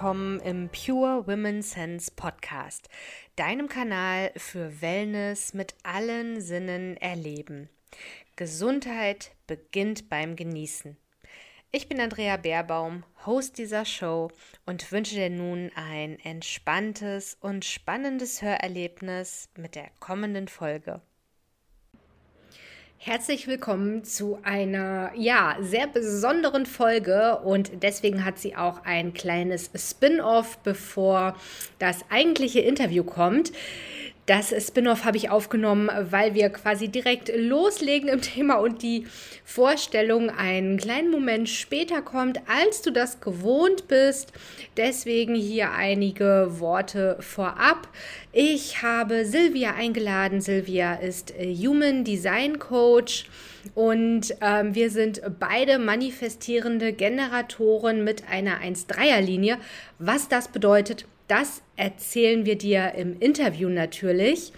willkommen im Pure Women Sense Podcast, deinem Kanal für Wellness mit allen Sinnen erleben. Gesundheit beginnt beim Genießen. Ich bin Andrea Baerbaum, Host dieser Show und wünsche dir nun ein entspanntes und spannendes Hörerlebnis mit der kommenden Folge. Herzlich willkommen zu einer ja sehr besonderen Folge und deswegen hat sie auch ein kleines Spin-off, bevor das eigentliche Interview kommt. Das Spin-off habe ich aufgenommen, weil wir quasi direkt loslegen im Thema und die Vorstellung einen kleinen Moment später kommt, als du das gewohnt bist. Deswegen hier einige Worte vorab. Ich habe Silvia eingeladen. Silvia ist äh, Human Design Coach. Und ähm, wir sind beide manifestierende Generatoren mit einer 1-3er-Linie. Was das bedeutet, das erzählen wir dir im Interview natürlich.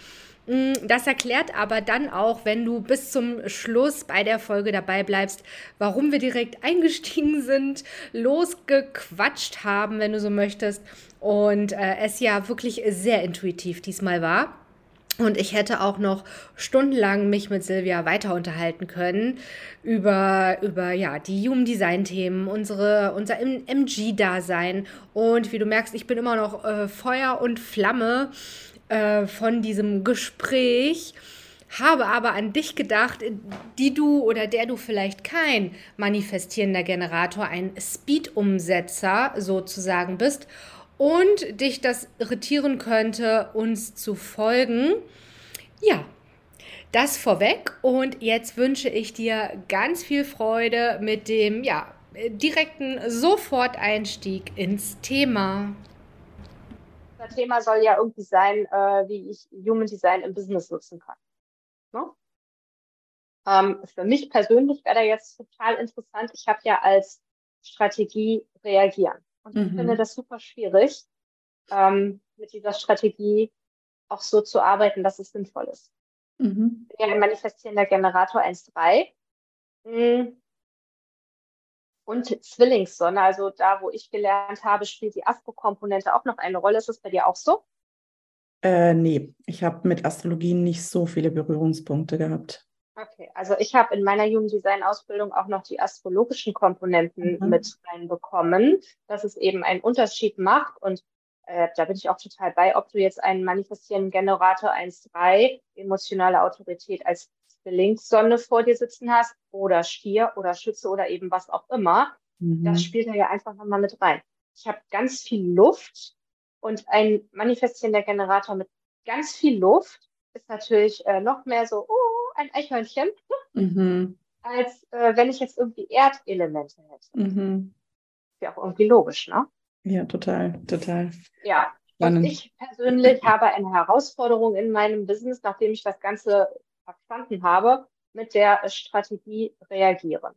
Mm, das erklärt aber dann auch, wenn du bis zum Schluss bei der Folge dabei bleibst, warum wir direkt eingestiegen sind, losgequatscht haben, wenn du so möchtest. Und äh, es ja wirklich sehr intuitiv diesmal war. Und ich hätte auch noch stundenlang mich mit Silvia weiter unterhalten können über, über ja, die Human Design Themen, unsere, unser MG-Dasein. Und wie du merkst, ich bin immer noch äh, Feuer und Flamme äh, von diesem Gespräch. Habe aber an dich gedacht, die du oder der du vielleicht kein manifestierender Generator, ein Speed-Umsetzer sozusagen bist und dich das irritieren könnte, uns zu folgen. Ja, das vorweg und jetzt wünsche ich dir ganz viel Freude mit dem ja, direkten Soforteinstieg ins Thema. Das Thema soll ja irgendwie sein, äh, wie ich Human Design im Business nutzen kann. Ne? Ähm, für mich persönlich wäre da jetzt total interessant. Ich habe ja als Strategie reagieren. Und ich finde mhm. das super schwierig, ähm, mit dieser Strategie auch so zu arbeiten, dass es sinnvoll ist. Mhm. Ich bin ja ein manifestierender Generator 1.3 mm. und Zwillingssonne, also da, wo ich gelernt habe, spielt die Astro-Komponente auch noch eine Rolle. Ist das bei dir auch so? Äh, nee, ich habe mit Astrologie nicht so viele Berührungspunkte gehabt. Okay, also ich habe in meiner Human Design Ausbildung auch noch die astrologischen Komponenten mhm. mit reinbekommen, dass es eben einen Unterschied macht und äh, da bin ich auch total bei, ob du jetzt einen manifestierenden Generator 1.3, emotionale Autorität als Zwillingssonne vor dir sitzen hast oder Stier oder Schütze oder eben was auch immer. Mhm. Das spielt da ja einfach nochmal mit rein. Ich habe ganz viel Luft und ein manifestierender Generator mit ganz viel Luft ist natürlich äh, noch mehr so, oh, ein Eichhörnchen, mhm. als äh, wenn ich jetzt irgendwie Erdelemente hätte. Mhm. Ist ja auch irgendwie logisch, ne? Ja, total, total. Ja. Spannend. Und ich persönlich habe eine Herausforderung in meinem Business, nachdem ich das Ganze verstanden habe, mit der Strategie reagieren.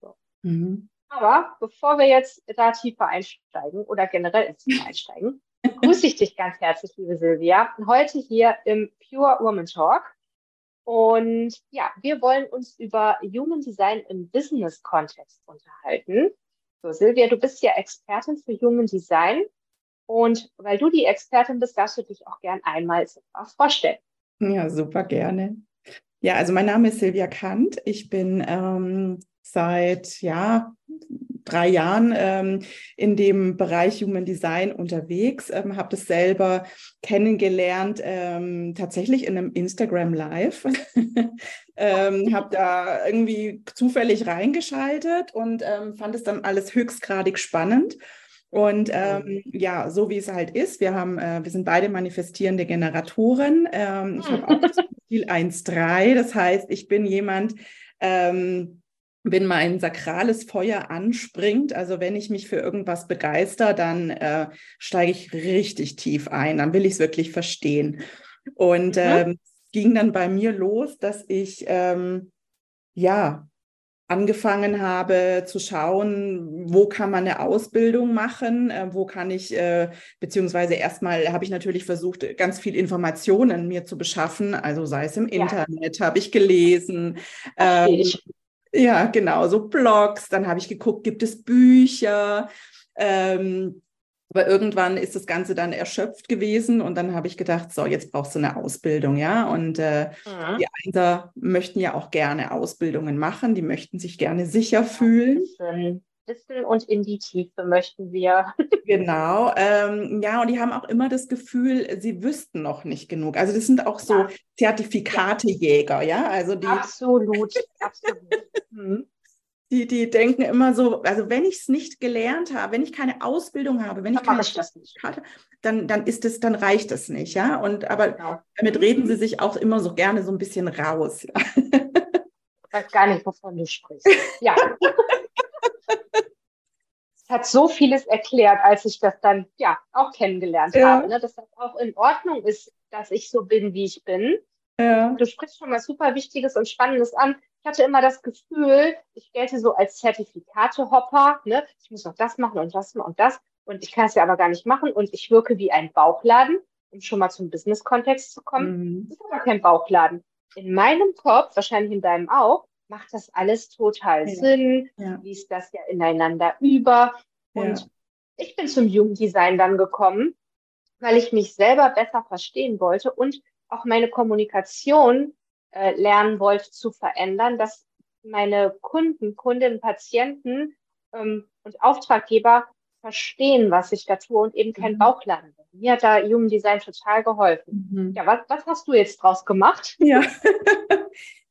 So. Mhm. Aber bevor wir jetzt da tiefer einsteigen oder generell ins Thema einsteigen, grüße ich dich ganz herzlich, liebe Silvia, heute hier im Pure Woman Talk. Und ja, wir wollen uns über Human Design im Business-Kontext unterhalten. So, Silvia, du bist ja Expertin für Human Design. Und weil du die Expertin bist, darfst du dich auch gern einmal vorstellen. Ja, super gerne. Ja, also mein Name ist Silvia Kant. Ich bin ähm, seit ja, drei Jahren ähm, in dem Bereich Human Design unterwegs, ähm, habe das selber kennengelernt, ähm, tatsächlich in einem Instagram Live. ähm, habe da irgendwie zufällig reingeschaltet und ähm, fand es dann alles höchstgradig spannend. Und ähm, ja, so wie es halt ist, wir haben, äh, wir sind beide manifestierende Generatoren. Ähm, ich habe auch das Ziel 1.3, das heißt, ich bin jemand, ähm, wenn mein sakrales Feuer anspringt, also wenn ich mich für irgendwas begeister, dann äh, steige ich richtig tief ein, dann will ich es wirklich verstehen. Und mhm. ähm, ging dann bei mir los, dass ich ähm, ja angefangen habe zu schauen, wo kann man eine Ausbildung machen, äh, wo kann ich, äh, beziehungsweise erstmal habe ich natürlich versucht, ganz viel Informationen mir zu beschaffen, also sei es im ja. Internet, habe ich gelesen. Ähm, ich. Ja, genau, so Blogs. Dann habe ich geguckt, gibt es Bücher? Ähm, Aber irgendwann ist das Ganze dann erschöpft gewesen und dann habe ich gedacht, so, jetzt brauchst du eine Ausbildung, ja. Und äh, mhm. die Einser möchten ja auch gerne Ausbildungen machen, die möchten sich gerne sicher fühlen. Wissen und in die Tiefe möchten wir. Genau, ähm, ja, und die haben auch immer das Gefühl, sie wüssten noch nicht genug. Also das sind auch so ja. Zertifikatejäger, ja, also die. Absolut, absolut. Hm. Die, die denken immer so, also wenn ich es nicht gelernt habe, wenn ich keine Ausbildung habe, wenn ich keine Zertifikate, dann, dann ist es, dann reicht es nicht, ja. Und aber genau. damit reden sie sich auch immer so gerne so ein bisschen raus. Ja. Ich weiß gar nicht, wovon du sprichst. Ja. es hat so vieles erklärt, als ich das dann ja auch kennengelernt ja. habe, ne? dass das auch in Ordnung ist, dass ich so bin, wie ich bin. Ja. Du sprichst schon was super Wichtiges und Spannendes an. Ich hatte immer das Gefühl, ich gelte so als Zertifikatehopper. Ne? Ich muss noch das machen und das und das. Und ich kann es ja aber gar nicht machen. Und ich wirke wie ein Bauchladen, um schon mal zum Business-Kontext zu kommen. Mhm. Das ist aber kein Bauchladen. In meinem Kopf, wahrscheinlich in deinem auch, macht das alles total ja. Sinn, ja. fließt das ja ineinander über. Und ja. ich bin zum Jugenddesign dann gekommen, weil ich mich selber besser verstehen wollte und auch meine Kommunikation äh, lernen wollte zu verändern, dass meine Kunden, Kundinnen, Patienten ähm, und Auftraggeber verstehen, was ich da tue und eben kein mhm. Bauchladen bin. Mir hat da Human Design total geholfen. Mhm. Ja, was, was hast du jetzt draus gemacht? Ja.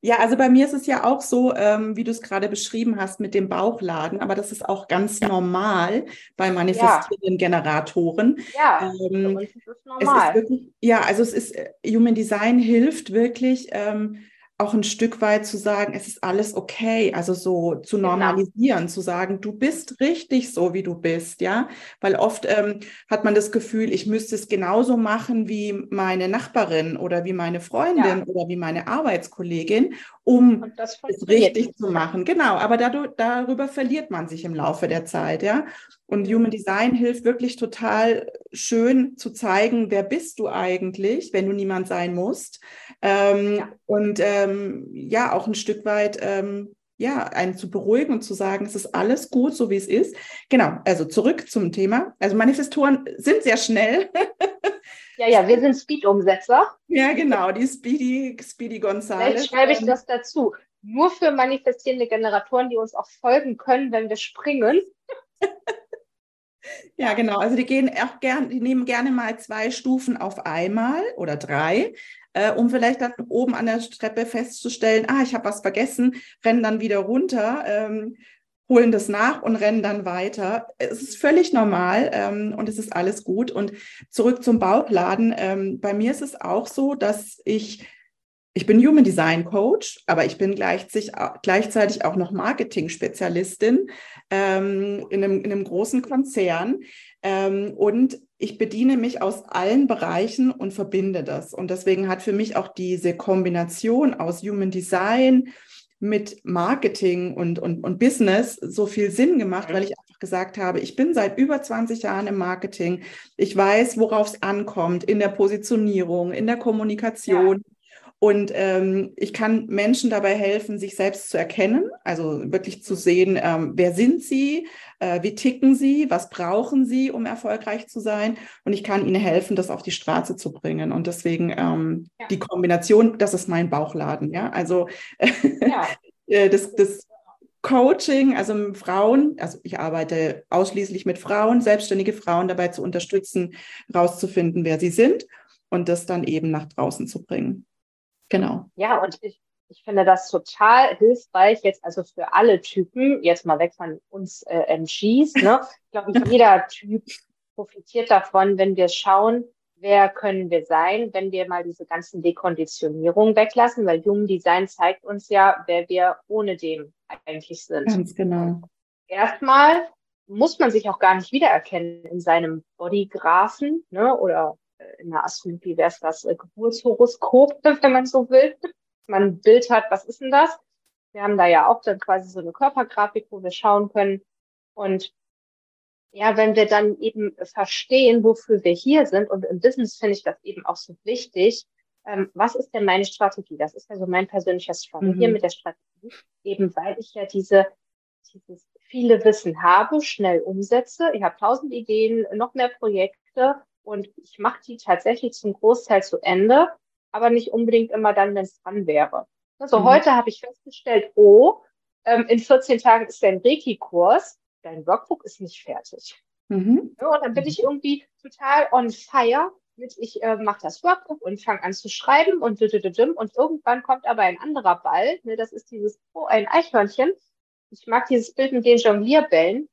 ja, also bei mir ist es ja auch so, ähm, wie du es gerade beschrieben hast mit dem Bauchladen, aber das ist auch ganz normal bei manifestierenden ja. Generatoren. Ja, ähm, ist normal. Ist wirklich, ja, also es ist, äh, Human Design hilft wirklich, ähm, auch ein Stück weit zu sagen, es ist alles okay, also so zu genau. normalisieren, genau. zu sagen, du bist richtig so, wie du bist, ja, weil oft ähm, hat man das Gefühl, ich müsste es genauso machen wie meine Nachbarin oder wie meine Freundin ja. oder wie meine Arbeitskollegin, um es richtig zu machen. Genau, aber dadurch, darüber verliert man sich im Laufe der Zeit, ja. Und Human Design hilft wirklich total schön zu zeigen, wer bist du eigentlich, wenn du niemand sein musst. Ähm, ja. Und ähm, ja, auch ein Stück weit ähm, ja, einen zu beruhigen und zu sagen, es ist alles gut, so wie es ist. Genau, also zurück zum Thema. Also Manifestoren sind sehr schnell. ja, ja, wir sind Speed-Umsetzer. Ja, genau, die Speedy, Speedy Gonzales. Vielleicht schreibe ich das dazu. Nur für manifestierende Generatoren, die uns auch folgen können, wenn wir springen. Ja, genau. Also die gehen auch gern, die nehmen gerne mal zwei Stufen auf einmal oder drei, äh, um vielleicht dann oben an der Treppe festzustellen, ah, ich habe was vergessen, rennen dann wieder runter, ähm, holen das nach und rennen dann weiter. Es ist völlig normal ähm, und es ist alles gut. Und zurück zum Bauchladen. Ähm, bei mir ist es auch so, dass ich ich bin Human Design Coach, aber ich bin gleichzeitig auch noch Marketing-Spezialistin ähm, in, einem, in, einem, großen Konzern. Ähm, und ich bediene mich aus allen Bereichen und verbinde das. Und deswegen hat für mich auch diese Kombination aus Human Design mit Marketing und, und, und Business so viel Sinn gemacht, weil ich einfach gesagt habe, ich bin seit über 20 Jahren im Marketing. Ich weiß, worauf es ankommt in der Positionierung, in der Kommunikation. Ja und ähm, ich kann Menschen dabei helfen, sich selbst zu erkennen, also wirklich zu sehen, ähm, wer sind sie, äh, wie ticken sie, was brauchen sie, um erfolgreich zu sein. Und ich kann ihnen helfen, das auf die Straße zu bringen. Und deswegen ähm, ja. die Kombination, das ist mein Bauchladen. Ja, also ja. Äh, das, das Coaching, also Frauen, also ich arbeite ausschließlich mit Frauen, selbstständige Frauen dabei zu unterstützen, herauszufinden, wer sie sind und das dann eben nach draußen zu bringen. Genau. Ja, und ich, ich finde das total hilfreich, jetzt also für alle Typen, jetzt mal weg von uns äh, MGs, ne? Ich glaube, jeder Typ profitiert davon, wenn wir schauen, wer können wir sein, wenn wir mal diese ganzen Dekonditionierungen weglassen, weil Human Design zeigt uns ja, wer wir ohne dem eigentlich sind. Ganz genau. Erstmal muss man sich auch gar nicht wiedererkennen in seinem Bodygraphen ne, oder in der Astrologie wäre es das äh, Geburtshoroskop, wenn man so will. Man ein Bild hat, was ist denn das? Wir haben da ja auch dann quasi so eine Körpergrafik, wo wir schauen können. Und ja, wenn wir dann eben verstehen, wofür wir hier sind, und im Business finde ich das eben auch so wichtig, ähm, was ist denn meine Strategie? Das ist ja so mein persönlicher Struggle mhm. hier mit der Strategie, eben weil ich ja diese, dieses viele Wissen habe, schnell umsetze. Ich habe tausend Ideen, noch mehr Projekte und ich mache die tatsächlich zum Großteil zu Ende, aber nicht unbedingt immer dann, wenn es dran wäre. Also mhm. heute habe ich festgestellt, oh, ähm, in 14 Tagen ist dein Reiki-Kurs, dein Workbook ist nicht fertig. Mhm. Ja, und dann bin ich irgendwie total on fire mit, ich äh, mache das Workbook und fange an zu schreiben und und irgendwann kommt aber ein anderer Ball, ne, das ist dieses, oh, ein Eichhörnchen. Ich mag dieses Bild mit den Jonglierbällen.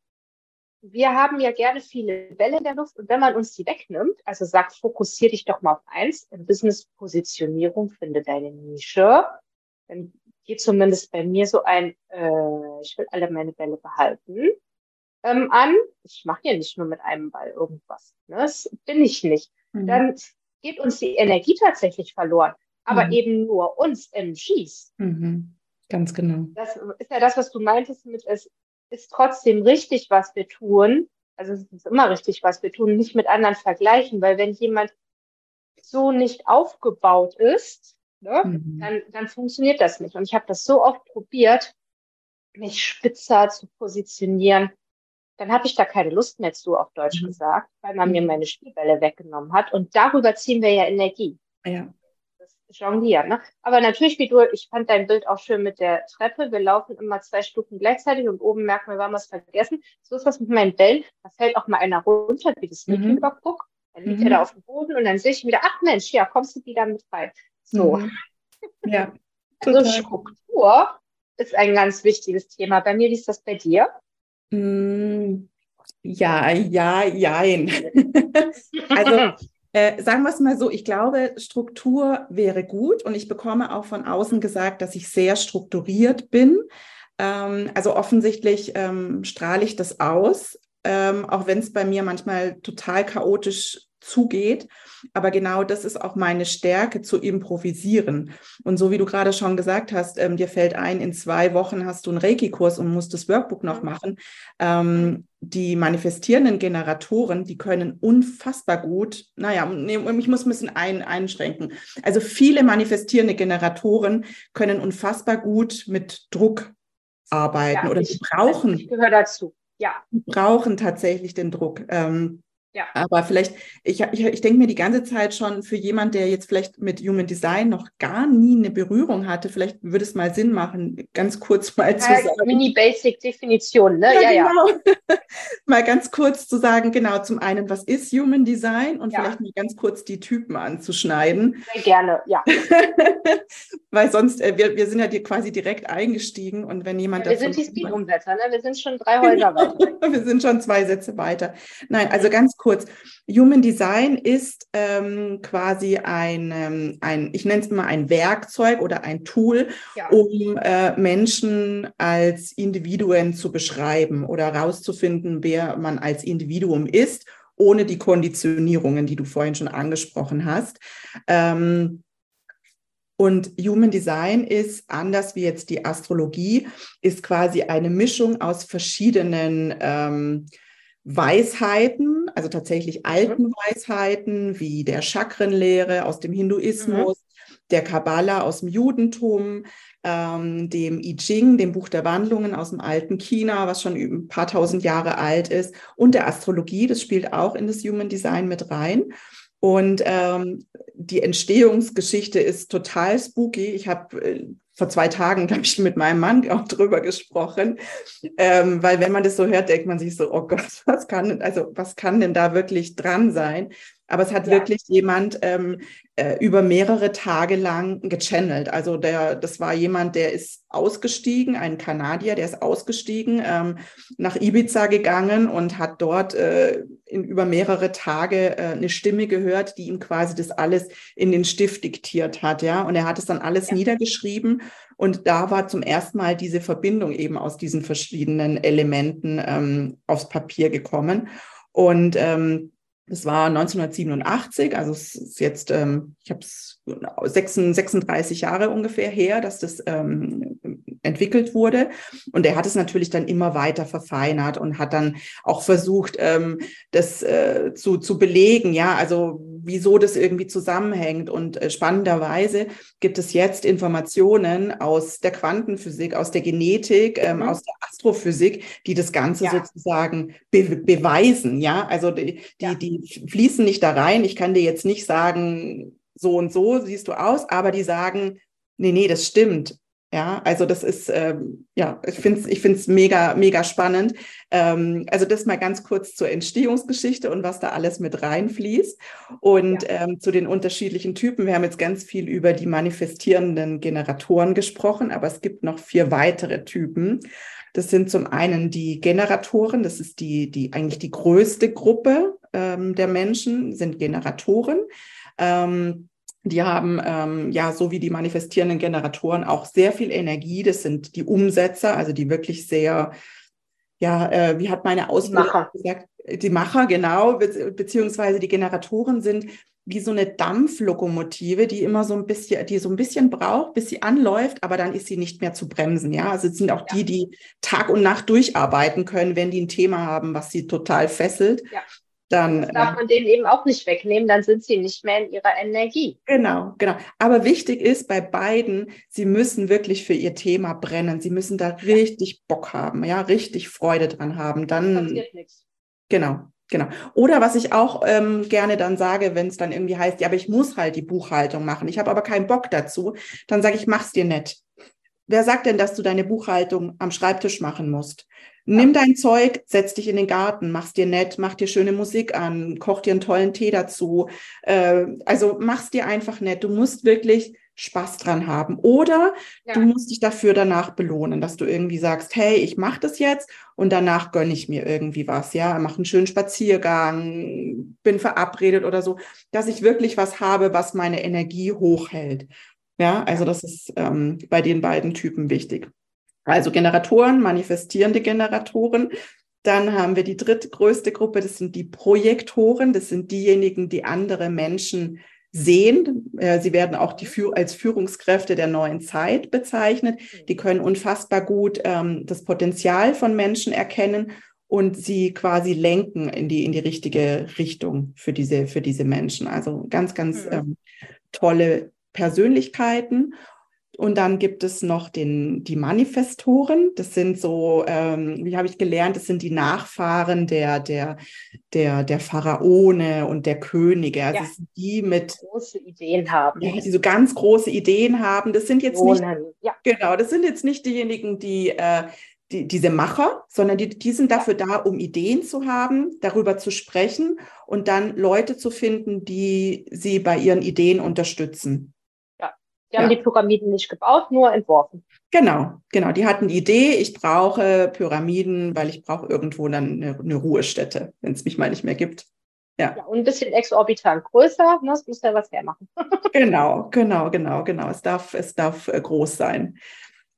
Wir haben ja gerne viele Bälle in der Luft und wenn man uns die wegnimmt, also sagt, fokussier dich doch mal auf eins, in Business-Positionierung, finde deine Nische, dann geht zumindest bei mir so ein, äh, ich will alle meine Bälle behalten, ähm, an. Ich mache ja nicht nur mit einem Ball irgendwas. Ne? Das bin ich nicht. Mhm. Dann geht uns die Energie tatsächlich verloren. Aber mhm. eben nur uns MGs. Mhm. Ganz genau. Das ist ja das, was du meintest mit, es ist trotzdem richtig, was wir tun. Also es ist immer richtig, was wir tun, nicht mit anderen vergleichen, weil wenn jemand so nicht aufgebaut ist, ne, mhm. dann, dann funktioniert das nicht. Und ich habe das so oft probiert, mich spitzer zu positionieren, dann habe ich da keine Lust mehr zu, auf Deutsch mhm. gesagt, weil man mir mhm. meine Spielbälle weggenommen hat. Und darüber ziehen wir ja Energie. Ja. Jonglieren. Ne? Aber natürlich, wie du, ich fand dein Bild auch schön mit der Treppe. Wir laufen immer zwei Stufen gleichzeitig und oben merken wir, wir haben was vergessen. So ist das mit meinen Bällen. Da fällt auch mal einer runter, wie das mhm. Meeting-Logbook. Dann liegt mhm. er da auf dem Boden und dann sehe ich wieder, ach Mensch, ja, kommst du wieder mit rein. So. Mhm. Ja. Also Struktur ist ein ganz wichtiges Thema. Bei mir, wie ist das bei dir? Mm, ja, ja, jein. also äh, sagen wir es mal so, ich glaube, Struktur wäre gut und ich bekomme auch von außen gesagt, dass ich sehr strukturiert bin. Ähm, also offensichtlich ähm, strahle ich das aus, ähm, auch wenn es bei mir manchmal total chaotisch zugeht. Aber genau das ist auch meine Stärke, zu improvisieren. Und so wie du gerade schon gesagt hast, ähm, dir fällt ein, in zwei Wochen hast du einen Reiki-Kurs und musst das Workbook noch machen. Ähm, die manifestierenden Generatoren, die können unfassbar gut, naja, ich muss ein bisschen ein, einschränken. Also viele manifestierende Generatoren können unfassbar gut mit Druck arbeiten ja, oder sie brauchen. Ich gehöre dazu. Ja. brauchen tatsächlich den Druck. Ähm, ja. Aber vielleicht, ich, ich, ich denke mir die ganze Zeit schon für jemand, der jetzt vielleicht mit Human Design noch gar nie eine Berührung hatte, vielleicht würde es mal Sinn machen, ganz kurz mal ja, zu sagen. Mini-Basic-Definition, ne? Ja, ja. Genau. mal ganz kurz zu sagen, genau, zum einen, was ist Human Design und ja. vielleicht mal ganz kurz die Typen anzuschneiden. Sehr gerne, ja. Weil sonst, äh, wir, wir sind ja dir quasi direkt eingestiegen und wenn jemand. Ja, wir sind die Speed-Umsetzer, ne? Wir sind schon drei Häuser weiter. wir sind schon zwei Sätze weiter. Nein, also ganz kurz. Human Design ist ähm, quasi ein, ähm, ein ich nenne es immer ein Werkzeug oder ein Tool, ja. um äh, Menschen als Individuen zu beschreiben oder herauszufinden, wer man als Individuum ist, ohne die Konditionierungen, die du vorhin schon angesprochen hast. Ähm, und Human Design ist, anders wie jetzt die Astrologie, ist quasi eine Mischung aus verschiedenen ähm, Weisheiten, also tatsächlich alten mhm. Weisheiten wie der Chakrenlehre aus dem Hinduismus, mhm. der Kabbala aus dem Judentum, ähm, dem I Ching, dem Buch der Wandlungen aus dem alten China, was schon ein paar tausend Jahre alt ist, und der Astrologie, das spielt auch in das Human Design mit rein. Und ähm, die Entstehungsgeschichte ist total spooky. Ich habe äh, vor zwei Tagen, glaube ich, mit meinem Mann auch drüber gesprochen, ähm, weil wenn man das so hört, denkt man sich so, oh Gott, was kann, also was kann denn da wirklich dran sein? Aber es hat ja. wirklich jemand ähm, äh, über mehrere Tage lang gechannelt. Also der, das war jemand, der ist ausgestiegen, ein Kanadier, der ist ausgestiegen, ähm, nach Ibiza gegangen und hat dort äh, in, über mehrere Tage äh, eine Stimme gehört, die ihm quasi das alles in den Stift diktiert hat. Ja, und er hat es dann alles ja. niedergeschrieben. Und da war zum ersten Mal diese Verbindung eben aus diesen verschiedenen Elementen ähm, aufs Papier gekommen. Und ähm, das war 1987, also es ist jetzt, ähm, ich habe es 36 Jahre ungefähr her, dass das ähm, entwickelt wurde. Und er hat es natürlich dann immer weiter verfeinert und hat dann auch versucht, ähm, das äh, zu, zu belegen. Ja, also wieso das irgendwie zusammenhängt. Und äh, spannenderweise gibt es jetzt Informationen aus der Quantenphysik, aus der Genetik, ähm, mhm. aus der Astrophysik, die das Ganze ja. sozusagen be beweisen. Ja, also die, ja. die, die fließen nicht da rein. Ich kann dir jetzt nicht sagen, so und so siehst du aus, aber die sagen, nee, nee, das stimmt. Ja, also das ist, ähm, ja, ich finde es ich find's mega, mega spannend. Ähm, also das mal ganz kurz zur Entstehungsgeschichte und was da alles mit reinfließt. Und ja. ähm, zu den unterschiedlichen Typen. Wir haben jetzt ganz viel über die manifestierenden Generatoren gesprochen, aber es gibt noch vier weitere Typen. Das sind zum einen die Generatoren, das ist die, die eigentlich die größte Gruppe ähm, der Menschen, sind Generatoren. Ähm, die haben ähm, ja, so wie die manifestierenden Generatoren, auch sehr viel Energie. Das sind die Umsetzer, also die wirklich sehr, ja, äh, wie hat meine Ausbildung Macher. gesagt? Die Macher, genau, be beziehungsweise die Generatoren sind wie so eine Dampflokomotive, die immer so ein bisschen, die so ein bisschen braucht, bis sie anläuft, aber dann ist sie nicht mehr zu bremsen. Ja, also es sind auch ja. die, die Tag und Nacht durcharbeiten können, wenn die ein Thema haben, was sie total fesselt. Ja dann. Das darf man denen eben auch nicht wegnehmen, dann sind sie nicht mehr in ihrer Energie. Genau, genau. Aber wichtig ist bei beiden, sie müssen wirklich für ihr Thema brennen. Sie müssen da richtig Bock haben, ja, richtig Freude dran haben. Dann. Das passiert nichts. Genau. Genau. Oder was ich auch ähm, gerne dann sage, wenn es dann irgendwie heißt, ja, aber ich muss halt die Buchhaltung machen, ich habe aber keinen Bock dazu, dann sage ich, mach's dir nett. Wer sagt denn, dass du deine Buchhaltung am Schreibtisch machen musst? Nimm dein Zeug, setz dich in den Garten, mach's dir nett, mach dir schöne Musik an, koch dir einen tollen Tee dazu. Äh, also mach's dir einfach nett. Du musst wirklich Spaß dran haben. Oder ja. du musst dich dafür danach belohnen, dass du irgendwie sagst, hey, ich mache das jetzt und danach gönne ich mir irgendwie was, ja, mache einen schönen Spaziergang, bin verabredet oder so, dass ich wirklich was habe, was meine Energie hochhält. Ja, also das ist ähm, bei den beiden Typen wichtig. Also Generatoren, manifestierende Generatoren. Dann haben wir die drittgrößte Gruppe, das sind die Projektoren. Das sind diejenigen, die andere Menschen sehen. Äh, sie werden auch die, als Führungskräfte der neuen Zeit bezeichnet. Die können unfassbar gut ähm, das Potenzial von Menschen erkennen und sie quasi lenken in die, in die richtige Richtung für diese, für diese Menschen. Also ganz, ganz mhm. ähm, tolle Persönlichkeiten. Und dann gibt es noch den, die Manifestoren. Das sind so, ähm, wie habe ich gelernt, das sind die Nachfahren der, der, der, der Pharaone und der Könige. Also ja. die mit große Ideen haben. Ja, die so ganz große Ideen haben. Das sind jetzt nicht, ja. genau, das sind jetzt nicht diejenigen, die, äh, die diese Macher, sondern die, die sind dafür da, um Ideen zu haben, darüber zu sprechen und dann Leute zu finden, die sie bei ihren Ideen unterstützen. Die haben ja. die Pyramiden nicht gebaut, nur entworfen. Genau, genau. Die hatten die Idee, ich brauche Pyramiden, weil ich brauche irgendwo dann eine, eine Ruhestätte, wenn es mich mal nicht mehr gibt. Ja. ja. und ein bisschen exorbitant größer, ne? es muss ja was hermachen. genau, genau, genau, genau. Es darf, es darf äh, groß sein.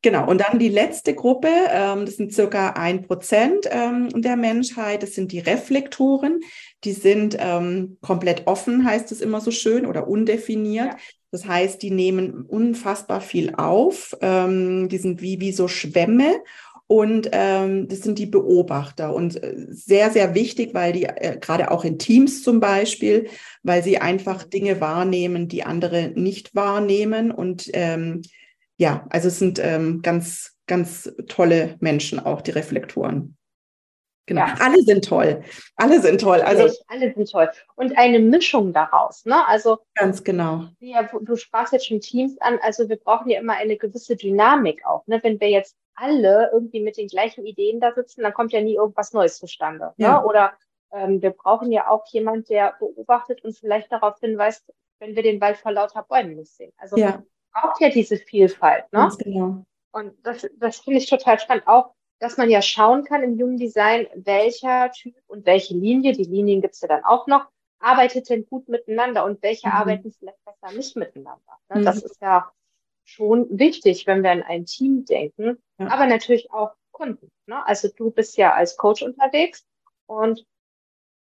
Genau, und dann die letzte Gruppe, ähm, das sind circa ein Prozent ähm, der Menschheit, das sind die Reflektoren. Die sind ähm, komplett offen, heißt es immer so schön, oder undefiniert. Ja. Das heißt, die nehmen unfassbar viel auf. Ähm, die sind wie, wie so Schwämme. Und ähm, das sind die Beobachter und äh, sehr, sehr wichtig, weil die äh, gerade auch in Teams zum Beispiel, weil sie einfach Dinge wahrnehmen, die andere nicht wahrnehmen und ähm, ja, also es sind ähm, ganz, ganz tolle Menschen auch, die Reflektoren. Genau. Ja. Alle sind toll. Alle sind toll. Also alle sind toll. Und eine Mischung daraus. Ne? Also ganz genau. Ja, du sprachst jetzt schon Teams an. Also wir brauchen ja immer eine gewisse Dynamik auch. Ne? Wenn wir jetzt alle irgendwie mit den gleichen Ideen da sitzen, dann kommt ja nie irgendwas Neues zustande. Ne? Ja. Ne? Oder ähm, wir brauchen ja auch jemand, der beobachtet und vielleicht darauf hinweist, wenn wir den Wald vor lauter Bäumen nicht sehen. Also ja braucht ja diese Vielfalt. Ne? Ganz genau. Und das, das finde ich total spannend. Auch, dass man ja schauen kann im Human Design, welcher Typ und welche Linie, die Linien gibt es ja dann auch noch, arbeitet denn gut miteinander und welche mhm. arbeiten vielleicht besser nicht miteinander. Ne? Mhm. Das ist ja schon wichtig, wenn wir an ein Team denken, ja. aber natürlich auch Kunden. Ne? Also du bist ja als Coach unterwegs und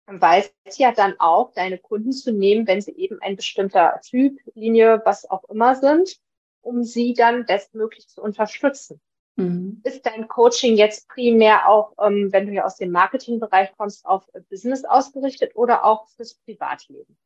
weißt ja dann auch, deine Kunden zu nehmen, wenn sie eben ein bestimmter Typ, Linie, was auch immer sind, um sie dann bestmöglich zu unterstützen. Mhm. Ist dein Coaching jetzt primär auch, ähm, wenn du ja aus dem Marketingbereich kommst, auf Business ausgerichtet oder auch fürs Privatleben?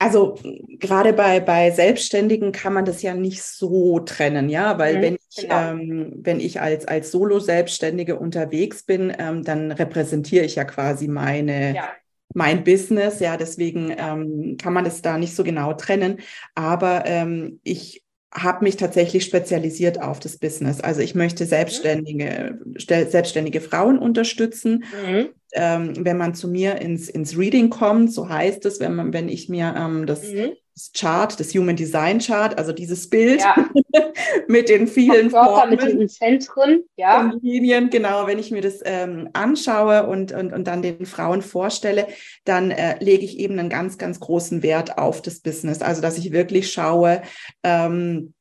Also gerade bei, bei Selbstständigen kann man das ja nicht so trennen, ja, weil mhm, wenn ich, genau. ähm, wenn ich als, als Solo-Selbstständige unterwegs bin, ähm, dann repräsentiere ich ja quasi meine, ja. mein Business, ja, deswegen ähm, kann man das da nicht so genau trennen. Aber ähm, ich habe mich tatsächlich spezialisiert auf das Business. Also ich möchte mhm. selbstständige, selbstständige Frauen unterstützen. Mhm. Ähm, wenn man zu mir ins, ins Reading kommt, so heißt es, wenn man, wenn ich mir ähm, das, mhm das Chart, das Human Design Chart, also dieses Bild ja. mit den vielen Körper, Formen, mit den Zentren, ja. Linien, genau, wenn ich mir das ähm, anschaue und, und, und dann den Frauen vorstelle, dann äh, lege ich eben einen ganz, ganz großen Wert auf das Business. Also, dass ich wirklich schaue, ähm,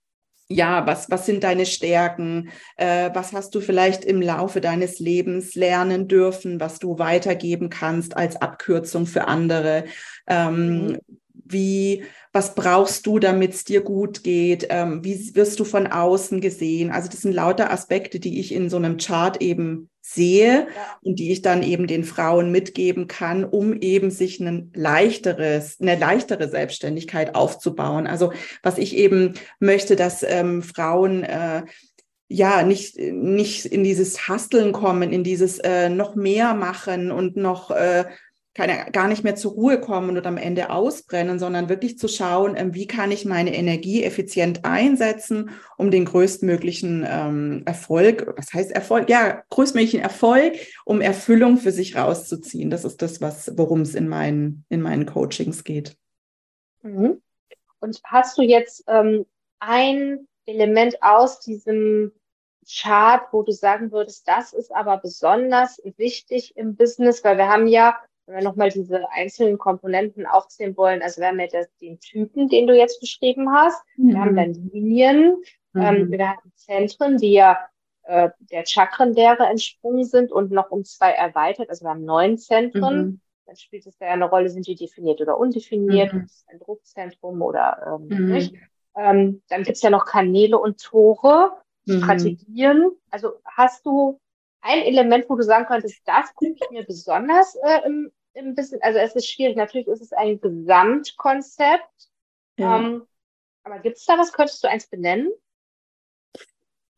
ja, was, was sind deine Stärken? Äh, was hast du vielleicht im Laufe deines Lebens lernen dürfen, was du weitergeben kannst als Abkürzung für andere? Ähm, mhm. Wie, was brauchst du, damit es dir gut geht, ähm, wie wirst du von außen gesehen. Also das sind lauter Aspekte, die ich in so einem Chart eben sehe ja. und die ich dann eben den Frauen mitgeben kann, um eben sich ein leichteres, eine leichtere Selbstständigkeit aufzubauen. Also was ich eben möchte, dass ähm, Frauen äh, ja, nicht, nicht in dieses Hasteln kommen, in dieses äh, noch mehr machen und noch äh, keine, gar nicht mehr zur Ruhe kommen und am Ende ausbrennen, sondern wirklich zu schauen, ähm, wie kann ich meine Energie effizient einsetzen, um den größtmöglichen ähm, Erfolg, was heißt Erfolg? Ja, größtmöglichen Erfolg, um Erfüllung für sich rauszuziehen. Das ist das, was, worum es in meinen, in meinen Coachings geht. Mhm. Und hast du jetzt ähm, ein Element aus diesem Chart, wo du sagen würdest, das ist aber besonders wichtig im Business, weil wir haben ja wenn wir nochmal diese einzelnen Komponenten aufzählen wollen, also wir haben ja das, den Typen, den du jetzt beschrieben hast, mhm. wir haben dann Linien, ähm, mhm. ähm, wir haben Zentren, die ja äh, der Chakrenlehre entsprungen sind und noch um zwei erweitert, also wir haben neun Zentren. Mhm. Dann spielt es da ja eine Rolle, sind die definiert oder undefiniert, mhm. ist ein Druckzentrum oder ähm, mhm. nicht. Ähm, dann gibt es ja noch Kanäle und Tore, mhm. Strategien. Also hast du ein Element, wo du sagen könntest, das gucke ich mir besonders äh, im, ein bisschen, also es ist schwierig, natürlich ist es ein Gesamtkonzept. Ja. Ähm, aber gibt es da was? Könntest du eins benennen?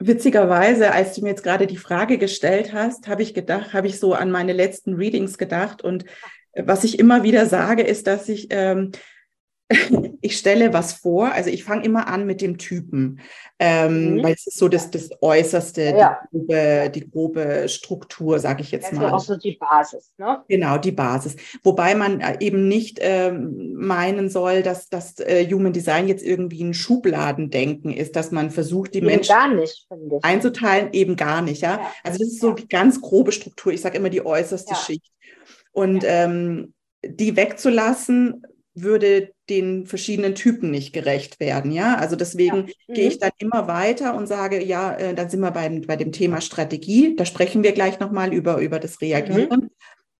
Witzigerweise, als du mir jetzt gerade die Frage gestellt hast, habe ich gedacht, habe ich so an meine letzten Readings gedacht. Und was ich immer wieder sage, ist, dass ich ähm, ich stelle was vor, also ich fange immer an mit dem Typen, ähm, mhm. weil es ist so das, das Äußerste, ja. die, grobe, die grobe Struktur, sage ich jetzt also mal. auch so die Basis, ne? Genau, die Basis. Wobei man äh, eben nicht ähm, meinen soll, dass das äh, Human Design jetzt irgendwie ein Schubladendenken ist, dass man versucht, die eben Menschen nicht, einzuteilen, eben gar nicht, ja. ja. Also das ist so ja. die ganz grobe Struktur, ich sage immer die äußerste Schicht. Und ähm, die wegzulassen, würde den verschiedenen Typen nicht gerecht werden. Ja, also deswegen ja. mhm. gehe ich dann immer weiter und sage, ja, äh, dann sind wir bei, bei dem Thema Strategie. Da sprechen wir gleich nochmal über, über das Reagieren. Mhm.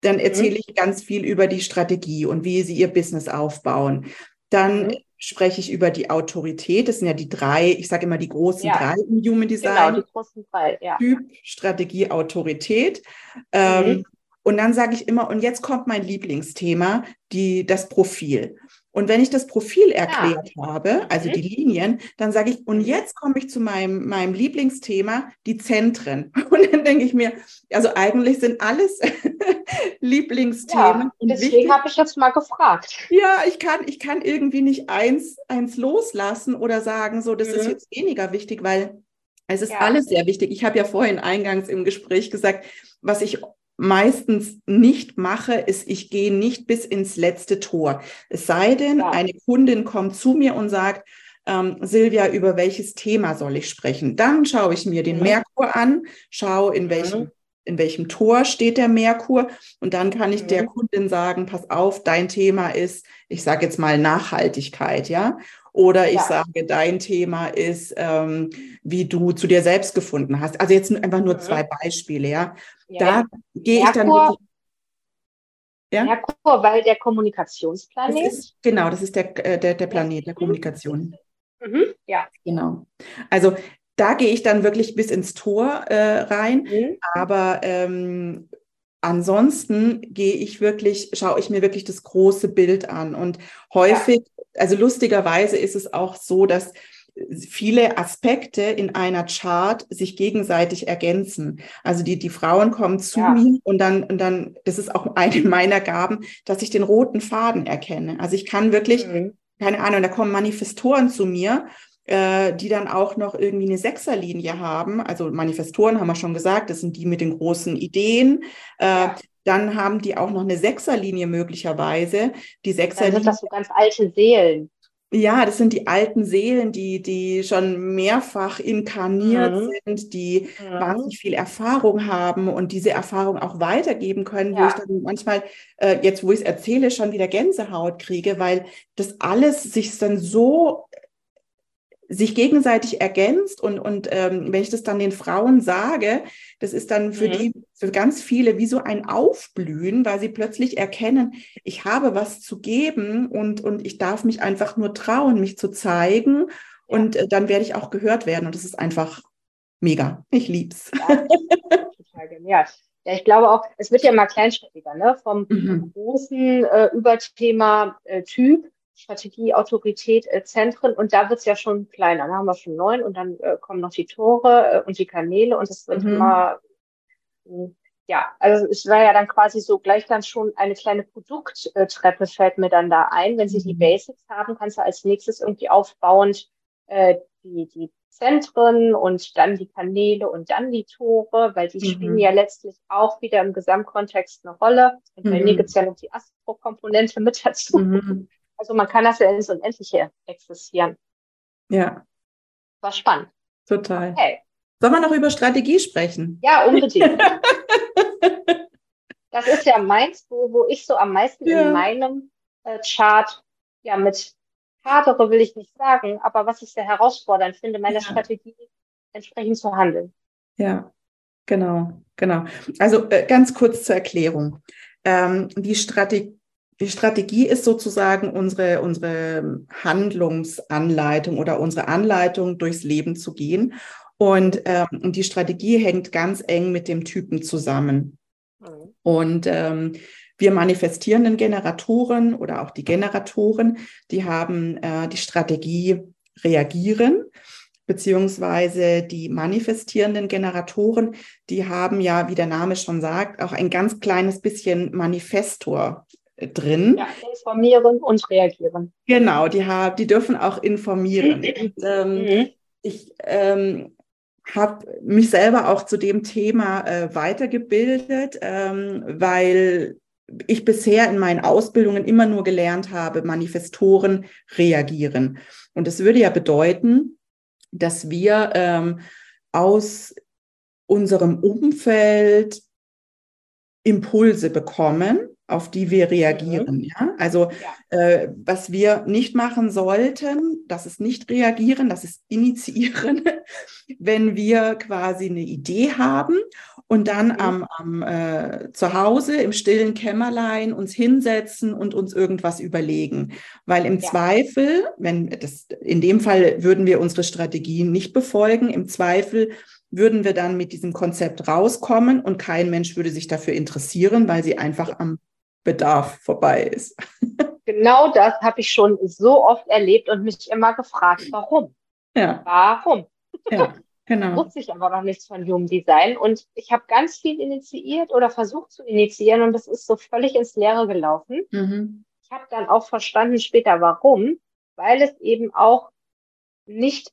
Dann mhm. erzähle mhm. ich ganz viel über die Strategie und wie sie ihr Business aufbauen. Dann mhm. spreche ich über die Autorität. Das sind ja die drei, ich sage immer die großen ja. drei im Human Design. Genau, die großen drei, ja. Typ, Strategie, Autorität. Ähm, mhm. Und dann sage ich immer, und jetzt kommt mein Lieblingsthema, die, das Profil. Und wenn ich das Profil erklärt ja. habe, also mhm. die Linien, dann sage ich, und jetzt komme ich zu meinem, meinem Lieblingsthema, die Zentren. Und dann denke ich mir, also eigentlich sind alles Lieblingsthemen. Ja, deswegen habe ich jetzt mal gefragt. Ja, ich kann, ich kann irgendwie nicht eins, eins loslassen oder sagen, so, das mhm. ist jetzt weniger wichtig, weil es ist ja. alles sehr wichtig. Ich habe ja vorhin eingangs im Gespräch gesagt, was ich meistens nicht mache, ist, ich gehe nicht bis ins letzte Tor. Es sei denn, ja. eine Kundin kommt zu mir und sagt, ähm, Silvia, über welches Thema soll ich sprechen? Dann schaue ich mir den mhm. Merkur an, schaue, in welchem, mhm. in welchem Tor steht der Merkur und dann kann ich mhm. der Kundin sagen, pass auf, dein Thema ist, ich sage jetzt mal Nachhaltigkeit, ja? Oder ich ja. sage, dein Thema ist, ähm, wie du zu dir selbst gefunden hast. Also jetzt einfach nur mhm. zwei Beispiele, ja. ja da gehe ich dann wirklich, ja? Merkur, weil der Kommunikationsplanet. Das ist, genau, das ist der, äh, der, der Planet der Kommunikation. Mhm. Ja. Genau. Also da gehe ich dann wirklich bis ins Tor äh, rein. Mhm. Aber ähm, ansonsten gehe ich wirklich, schaue ich mir wirklich das große Bild an. Und häufig, ja. Also lustigerweise ist es auch so, dass viele Aspekte in einer Chart sich gegenseitig ergänzen. Also die, die Frauen kommen zu ja. mir und dann, und dann, das ist auch eine meiner Gaben, dass ich den roten Faden erkenne. Also ich kann wirklich, mhm. keine Ahnung, da kommen Manifestoren zu mir äh, die dann auch noch irgendwie eine Sechserlinie haben. Also Manifestoren haben wir schon gesagt, das sind die mit den großen Ideen. Äh, ja. Dann haben die auch noch eine Sechserlinie möglicherweise. Die Sechserlinie. Dann sind das so ganz alte Seelen. Ja, das sind die alten Seelen, die, die schon mehrfach inkarniert mhm. sind, die mhm. wahnsinnig viel Erfahrung haben und diese Erfahrung auch weitergeben können, ja. wo ich dann manchmal, äh, jetzt wo ich es erzähle, schon wieder Gänsehaut kriege, weil das alles sich dann so sich gegenseitig ergänzt und, und ähm, wenn ich das dann den Frauen sage, das ist dann für mhm. die, für ganz viele wie so ein Aufblühen, weil sie plötzlich erkennen, ich habe was zu geben und, und ich darf mich einfach nur trauen, mich zu zeigen und äh, dann werde ich auch gehört werden und das ist einfach mega. Ich lieb's. Ja, total genial. Ja, ich glaube auch, es wird ja mal kleinschrittiger, ne? Vom mhm. großen äh, Überthema äh, Typ Strategie, Autorität, äh, Zentren und da wird es ja schon kleiner. Da haben wir schon neun und dann äh, kommen noch die Tore äh, und die Kanäle und es wird mhm. immer, hm, ja, also es war ja dann quasi so gleich dann schon eine kleine Produkttreppe fällt mir dann da ein. Wenn Sie die mhm. Basics haben, kannst du als nächstes irgendwie aufbauend äh, die, die Zentren und dann die Kanäle und dann die Tore, weil die mhm. spielen ja letztlich auch wieder im Gesamtkontext eine Rolle. Und bei mhm. mir gibt es ja noch die Astro-Komponente mit dazu. Mhm. Also man kann das ja ins Unendliche existieren. Ja. War spannend. Total. Okay. Sollen wir noch über Strategie sprechen? Ja, unbedingt. das ist ja meins, wo, wo ich so am meisten ja. in meinem äh, Chart ja mit hadere, will ich nicht sagen, aber was ich sehr herausfordernd finde, meine ja. Strategie entsprechend zu handeln. Ja, genau, genau. Also äh, ganz kurz zur Erklärung. Ähm, die Strategie die Strategie ist sozusagen unsere, unsere Handlungsanleitung oder unsere Anleitung, durchs Leben zu gehen. Und ähm, die Strategie hängt ganz eng mit dem Typen zusammen. Und ähm, wir manifestierenden Generatoren oder auch die Generatoren, die haben äh, die Strategie reagieren, beziehungsweise die manifestierenden Generatoren, die haben ja, wie der Name schon sagt, auch ein ganz kleines bisschen Manifestor drin. Ja, informieren und reagieren. Genau, die, haben, die dürfen auch informieren. und, ähm, mhm. Ich ähm, habe mich selber auch zu dem Thema äh, weitergebildet, ähm, weil ich bisher in meinen Ausbildungen immer nur gelernt habe, Manifestoren reagieren. Und das würde ja bedeuten, dass wir ähm, aus unserem Umfeld Impulse bekommen auf die wir reagieren. Mhm. Ja? Also ja. Äh, was wir nicht machen sollten, das ist nicht reagieren, das ist initiieren, wenn wir quasi eine Idee haben und dann mhm. am, am äh, zu Hause im stillen Kämmerlein uns hinsetzen und uns irgendwas überlegen. Weil im ja. Zweifel, wenn das in dem Fall würden wir unsere Strategien nicht befolgen, im Zweifel würden wir dann mit diesem Konzept rauskommen und kein Mensch würde sich dafür interessieren, weil sie einfach am Bedarf vorbei ist. Genau das habe ich schon so oft erlebt und mich immer gefragt, warum? Ja. Warum? Ja, genau. Wusste ich aber noch nichts von Human Design und ich habe ganz viel initiiert oder versucht zu initiieren und das ist so völlig ins Leere gelaufen. Mhm. Ich habe dann auch verstanden später, warum, weil es eben auch nicht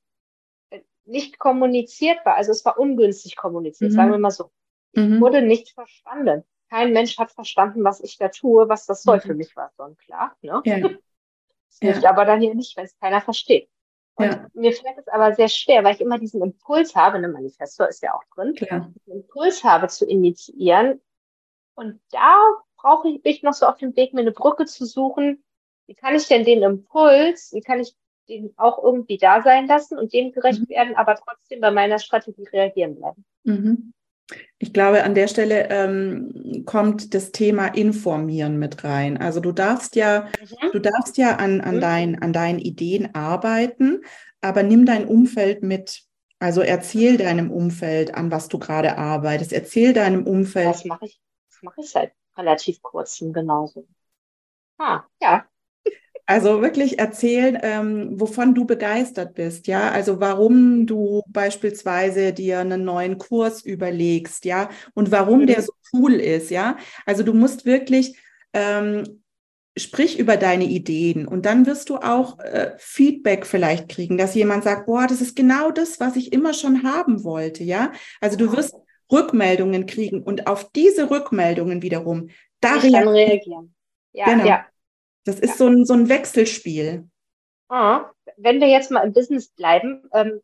äh, nicht kommuniziert war. Also es war ungünstig kommuniziert, mhm. sagen wir mal so. Ich mhm. wurde nicht verstanden kein Mensch hat verstanden, was ich da tue, was das soll. Mhm. Für mich war es sonnenklar. Ne? Ja. Das ja. aber dann hier nicht, wenn es keiner versteht. Und ja. mir fällt es aber sehr schwer, weil ich immer diesen Impuls habe, eine Manifesto ist ja auch drin, Klar. diesen Impuls habe zu initiieren. Und da brauche ich, bin ich noch so auf dem Weg, mir eine Brücke zu suchen. Wie kann ich denn den Impuls, wie kann ich den auch irgendwie da sein lassen und dem gerecht mhm. werden, aber trotzdem bei meiner Strategie reagieren bleiben? Mhm. Ich glaube, an der Stelle ähm, kommt das Thema Informieren mit rein. Also du darfst ja, mhm. du darfst ja an, an, mhm. dein, an deinen Ideen arbeiten, aber nimm dein Umfeld mit. Also erzähl deinem Umfeld, an was du gerade arbeitest. Erzähl deinem Umfeld, das mache ich seit relativ kurzem genauso. Ah, ja. Also wirklich erzählen, ähm, wovon du begeistert bist, ja. Also warum du beispielsweise dir einen neuen Kurs überlegst, ja, und warum der so cool ist, ja. Also du musst wirklich ähm, sprich über deine Ideen und dann wirst du auch äh, Feedback vielleicht kriegen, dass jemand sagt, boah, das ist genau das, was ich immer schon haben wollte, ja. Also du wirst Rückmeldungen kriegen und auf diese Rückmeldungen wiederum da reagieren. Ja, genau. ja. Das ist ja. so, ein, so ein Wechselspiel. Ah, wenn wir jetzt mal im Business bleiben, ähm,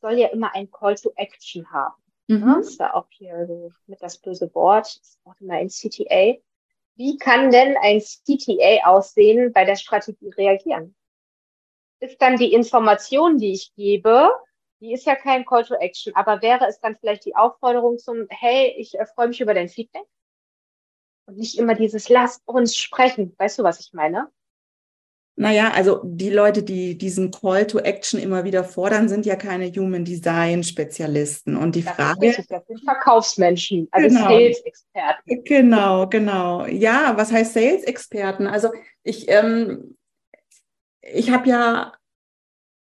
soll ja immer ein Call to Action haben. Mhm. Das war auch hier so mit das böse Wort, das Wort immer ein CTA. Wie kann denn ein CTA aussehen bei der Strategie reagieren? Ist dann die Information, die ich gebe, die ist ja kein Call to Action, aber wäre es dann vielleicht die Aufforderung zum, hey, ich äh, freue mich über dein Feedback? Und nicht immer dieses, lasst uns sprechen. Weißt du, was ich meine? Naja, also die Leute, die diesen Call to Action immer wieder fordern, sind ja keine Human Design Spezialisten. Und die das Frage. Ist das sind Verkaufsmenschen, also genau, Sales-Experten. Genau, genau. Ja, was heißt Sales-Experten? Also ich, ähm, ich habe ja,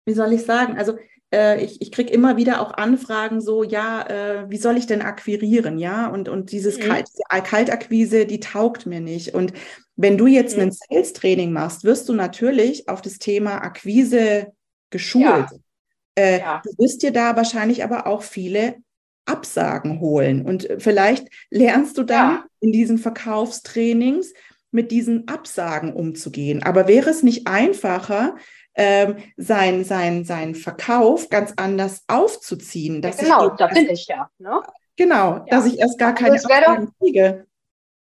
wie soll ich sagen, also äh, ich, ich kriege immer wieder auch Anfragen so, ja, äh, wie soll ich denn akquirieren, ja? Und, und dieses mhm. Kalt, Kaltakquise, die taugt mir nicht. Und wenn du jetzt mhm. ein Sales-Training machst, wirst du natürlich auf das Thema Akquise geschult. Ja. Äh, ja. Du wirst dir da wahrscheinlich aber auch viele Absagen holen. Und vielleicht lernst du dann ja. in diesen Verkaufstrainings mit diesen Absagen umzugehen. Aber wäre es nicht einfacher, ähm, sein, sein, sein Verkauf ganz anders aufzuziehen. Ja, genau, da bin ich ja. Ne? Genau, ja. dass ich erst gar keine also Absagen kriege.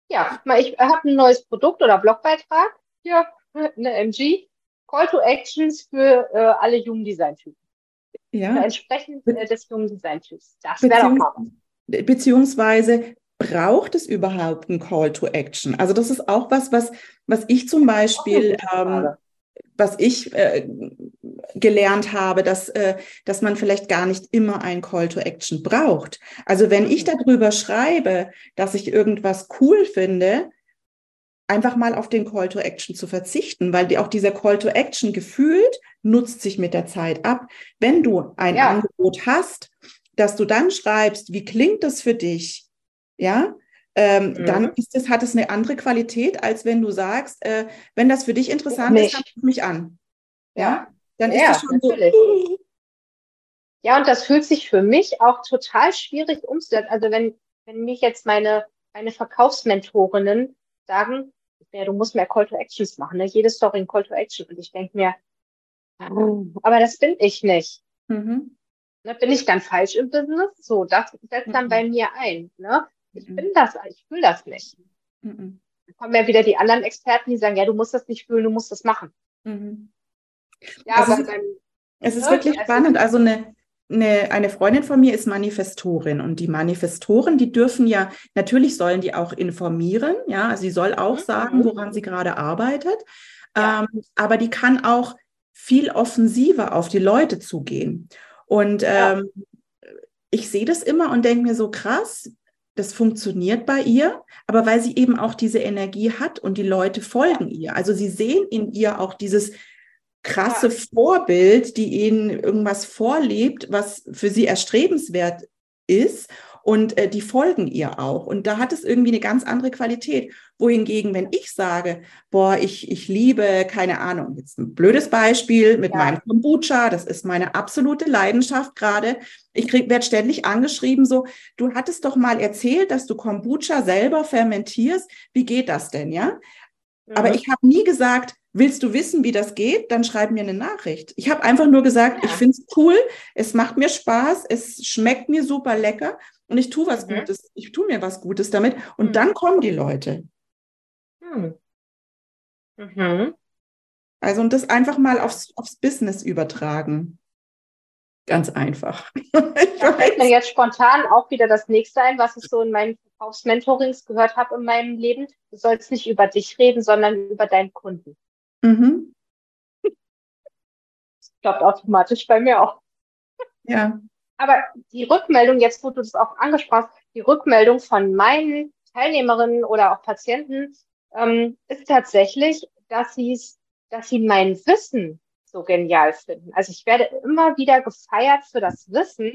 Ja, ich habe ein neues Produkt oder Blogbeitrag hier, eine MG, Call to Actions für äh, alle jungen Design-Typen. Ja. Entsprechend äh, des jungen Design-Typs. Das wäre doch mal was. Beziehungsweise braucht es überhaupt ein Call to Action? Also das ist auch was, was, was ich zum Beispiel ähm, was ich äh, gelernt habe, dass, äh, dass man vielleicht gar nicht immer ein Call to Action braucht. Also wenn ich mhm. darüber schreibe, dass ich irgendwas cool finde, einfach mal auf den Call to Action zu verzichten, weil die, auch dieser Call to Action gefühlt nutzt sich mit der Zeit ab. Wenn du ein ja. Angebot hast, dass du dann schreibst, wie klingt das für dich? Ja, ähm, mhm. dann ist es, hat es eine andere Qualität, als wenn du sagst, äh, wenn das für dich interessant mich. ist, dann ruf mich an. Ja, ja? dann ist ja, das schon natürlich. so. Ja, und das fühlt sich für mich auch total schwierig umzusetzen. Also wenn, wenn mich jetzt meine, meine Verkaufsmentorinnen sagen, ja, du musst mehr Call to Actions machen, ne? jede Story ein Call to Action. Und ich denke mir, aber das bin ich nicht. Mhm. Ne, bin ich dann falsch im Business? So, das setzt dann mhm. bei mir ein. Ne? Ich bin das, ich fühle das nicht. Mhm. Dann kommen ja wieder die anderen Experten, die sagen, ja, du musst das nicht fühlen, du musst das machen. Mhm. Ja, also aber es, beim, es ist wirklich spannend. Also eine, eine, eine Freundin von mir ist Manifestorin und die Manifestoren, die dürfen ja, natürlich sollen die auch informieren, ja, also sie soll auch mhm. sagen, woran sie gerade arbeitet, ja. ähm, aber die kann auch viel offensiver auf die Leute zugehen. Und ähm, ja. ich sehe das immer und denke mir so krass, das funktioniert bei ihr, aber weil sie eben auch diese Energie hat und die Leute folgen ihr. Also sie sehen in ihr auch dieses krasse Vorbild, die ihnen irgendwas vorlebt, was für sie erstrebenswert ist und äh, die folgen ihr auch. Und da hat es irgendwie eine ganz andere Qualität. Wohingegen, wenn ich sage, boah, ich, ich liebe, keine Ahnung, jetzt ein blödes Beispiel mit ja. meinem Kombucha, das ist meine absolute Leidenschaft gerade. Ich werde ständig angeschrieben, so, du hattest doch mal erzählt, dass du Kombucha selber fermentierst. Wie geht das denn, ja? Mhm. Aber ich habe nie gesagt, willst du wissen, wie das geht? Dann schreib mir eine Nachricht. Ich habe einfach nur gesagt, ja. ich finde es cool, es macht mir Spaß, es schmeckt mir super lecker und ich tue was mhm. Gutes, ich tue mir was Gutes damit und mhm. dann kommen die Leute. Mhm. Mhm. Also und das einfach mal aufs, aufs Business übertragen. Ganz einfach. da fällt mir jetzt spontan auch wieder das nächste ein, was ich so in meinen Verkaufsmentorings gehört habe in meinem Leben. Du sollst nicht über dich reden, sondern über deinen Kunden. Mhm. Das klappt automatisch bei mir auch. Ja. Aber die Rückmeldung, jetzt wo du das auch angesprochen hast, die Rückmeldung von meinen Teilnehmerinnen oder auch Patienten, ähm, ist tatsächlich, dass sie dass sie mein Wissen so genial finden. Also ich werde immer wieder gefeiert für das Wissen,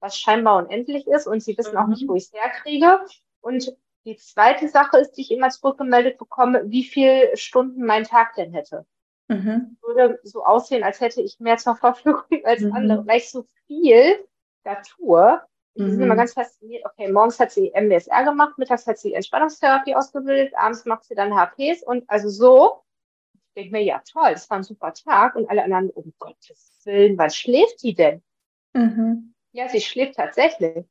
was scheinbar unendlich ist und sie wissen auch nicht, wo ich es herkriege. Und die zweite Sache ist, die ich immer zurückgemeldet bekomme, wie viele Stunden mein Tag denn hätte. Mhm. Würde so aussehen, als hätte ich mehr zur Verfügung als mhm. andere, weil ich so viel da tue. Die mhm. sind immer ganz fasziniert. Okay, morgens hat sie MBSR gemacht, mittags hat sie Entspannungstherapie ausgebildet, abends macht sie dann HPs und also so. Ich denke mir, ja toll, das war ein super Tag und alle anderen, um Gottes Willen, was schläft die denn? Mhm. Ja, sie schläft tatsächlich.